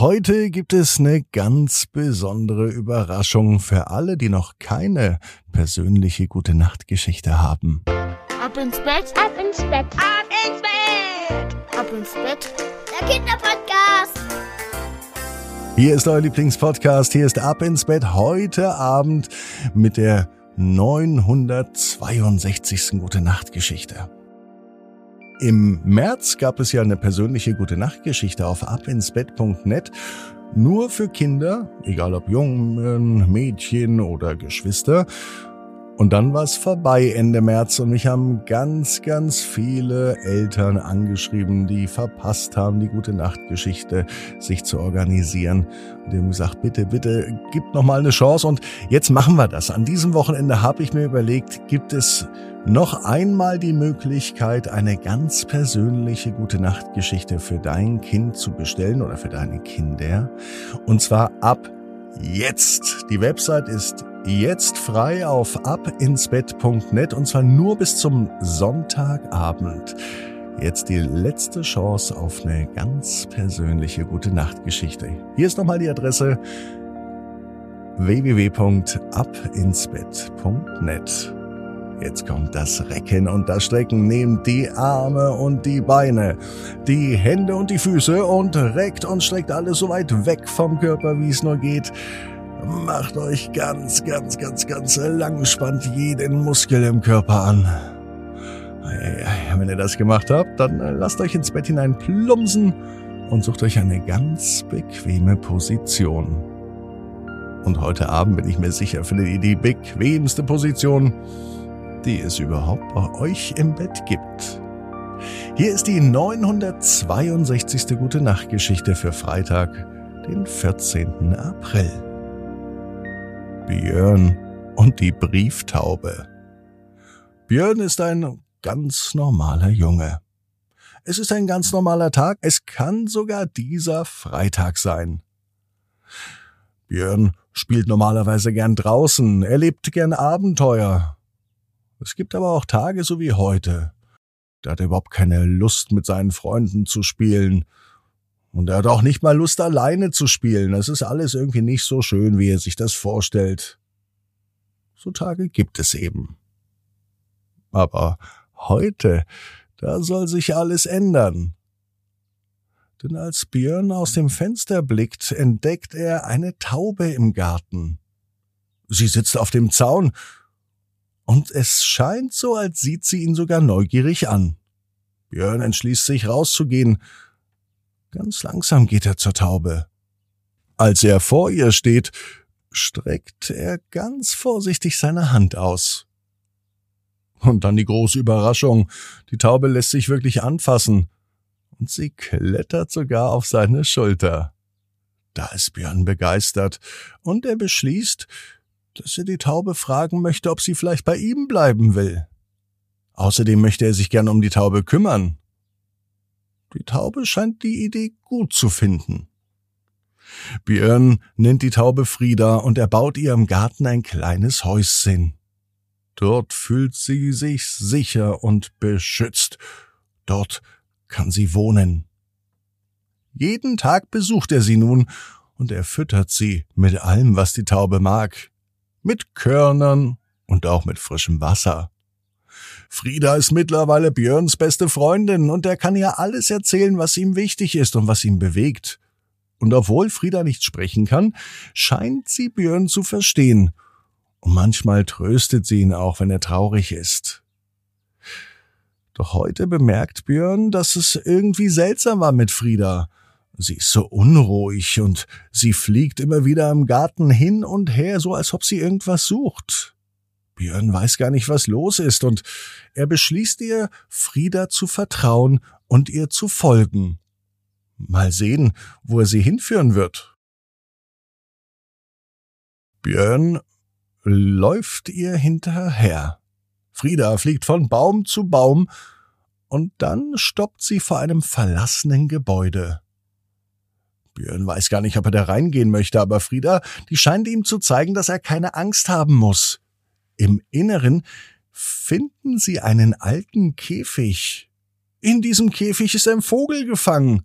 Heute gibt es eine ganz besondere Überraschung für alle, die noch keine persönliche gute Nachtgeschichte haben. Ab ins Bett, Ab ins Bett, ab ins Bett, ab ins Bett. der Kinderpodcast. Hier ist euer Lieblingspodcast, hier ist Ab ins Bett heute Abend mit der 962. gute Nachtgeschichte. Im März gab es ja eine persönliche gute Nachtgeschichte auf abinsbett.net. Nur für Kinder, egal ob Jungen, Mädchen oder Geschwister. Und dann war es vorbei Ende März und mich haben ganz, ganz viele Eltern angeschrieben, die verpasst haben, die gute Nachtgeschichte sich zu organisieren. Und die haben gesagt, bitte, bitte, gib noch mal eine Chance. Und jetzt machen wir das. An diesem Wochenende habe ich mir überlegt, gibt es noch einmal die Möglichkeit, eine ganz persönliche gute Nachtgeschichte für dein Kind zu bestellen oder für deine Kinder. Und zwar ab jetzt. Die Website ist jetzt frei auf abinsbett.net und zwar nur bis zum Sonntagabend. Jetzt die letzte Chance auf eine ganz persönliche gute Nachtgeschichte. Hier ist nochmal die Adresse www.abinsbett.net. Jetzt kommt das Recken und das Strecken. Nehmt die Arme und die Beine, die Hände und die Füße und reckt und streckt alles so weit weg vom Körper, wie es nur geht. Macht euch ganz, ganz, ganz, ganz lang, spannt jeden Muskel im Körper an. Wenn ihr das gemacht habt, dann lasst euch ins Bett hinein plumpsen und sucht euch eine ganz bequeme Position. Und heute Abend bin ich mir sicher, findet ihr die bequemste Position, die es überhaupt bei euch im Bett gibt. Hier ist die 962. Gute Nachtgeschichte für Freitag, den 14. April. Björn und die Brieftaube. Björn ist ein ganz normaler Junge. Es ist ein ganz normaler Tag, es kann sogar dieser Freitag sein. Björn spielt normalerweise gern draußen, er lebt gern Abenteuer. Es gibt aber auch Tage so wie heute. Da hat er überhaupt keine Lust, mit seinen Freunden zu spielen. Und er hat auch nicht mal Lust, alleine zu spielen. Es ist alles irgendwie nicht so schön, wie er sich das vorstellt. So Tage gibt es eben. Aber heute, da soll sich alles ändern. Denn als Björn aus dem Fenster blickt, entdeckt er eine Taube im Garten. Sie sitzt auf dem Zaun, und es scheint so, als sieht sie ihn sogar neugierig an. Björn entschließt sich rauszugehen. Ganz langsam geht er zur Taube. Als er vor ihr steht, streckt er ganz vorsichtig seine Hand aus. Und dann die große Überraschung. Die Taube lässt sich wirklich anfassen. Und sie klettert sogar auf seine Schulter. Da ist Björn begeistert. Und er beschließt, dass er die Taube fragen möchte, ob sie vielleicht bei ihm bleiben will. Außerdem möchte er sich gern um die Taube kümmern. Die Taube scheint die Idee gut zu finden. Björn nennt die Taube Frieda und er baut ihr im Garten ein kleines Häuschen. Dort fühlt sie sich sicher und beschützt. Dort kann sie wohnen. Jeden Tag besucht er sie nun und er füttert sie mit allem, was die Taube mag. Mit Körnern und auch mit frischem Wasser. Frieda ist mittlerweile Björns beste Freundin und er kann ihr alles erzählen, was ihm wichtig ist und was ihn bewegt. Und obwohl Frieda nicht sprechen kann, scheint sie Björn zu verstehen. Und manchmal tröstet sie ihn auch, wenn er traurig ist. Doch heute bemerkt Björn, dass es irgendwie seltsam war mit Frieda. Sie ist so unruhig und sie fliegt immer wieder im Garten hin und her, so als ob sie irgendwas sucht. Björn weiß gar nicht, was los ist, und er beschließt ihr, Frieda zu vertrauen und ihr zu folgen. Mal sehen, wo er sie hinführen wird. Björn läuft ihr hinterher. Frieda fliegt von Baum zu Baum, und dann stoppt sie vor einem verlassenen Gebäude. Björn weiß gar nicht, ob er da reingehen möchte, aber Frieda, die scheint ihm zu zeigen, dass er keine Angst haben muss. Im Inneren finden sie einen alten Käfig. In diesem Käfig ist ein Vogel gefangen.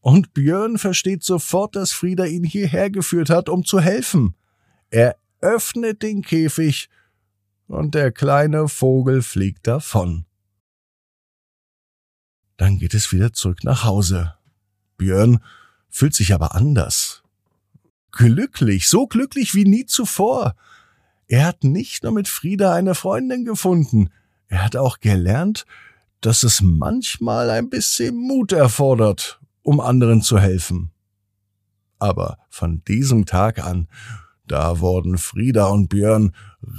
Und Björn versteht sofort, dass Frieda ihn hierher geführt hat, um zu helfen. Er öffnet den Käfig und der kleine Vogel fliegt davon. Dann geht es wieder zurück nach Hause. Björn fühlt sich aber anders. Glücklich, so glücklich wie nie zuvor. Er hat nicht nur mit Frieda eine Freundin gefunden, er hat auch gelernt, dass es manchmal ein bisschen Mut erfordert, um anderen zu helfen. Aber von diesem Tag an, da wurden Frieda und Björn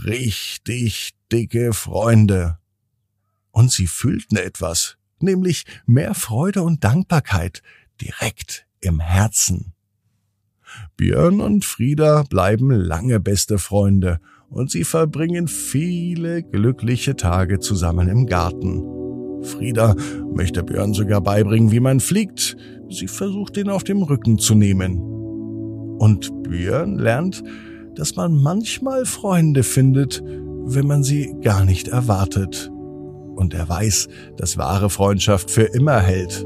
richtig dicke Freunde. Und sie fühlten etwas, nämlich mehr Freude und Dankbarkeit direkt im Herzen. Björn und Frieda bleiben lange beste Freunde und sie verbringen viele glückliche Tage zusammen im Garten. Frieda möchte Björn sogar beibringen, wie man fliegt. Sie versucht ihn auf dem Rücken zu nehmen. Und Björn lernt, dass man manchmal Freunde findet, wenn man sie gar nicht erwartet. Und er weiß, dass wahre Freundschaft für immer hält.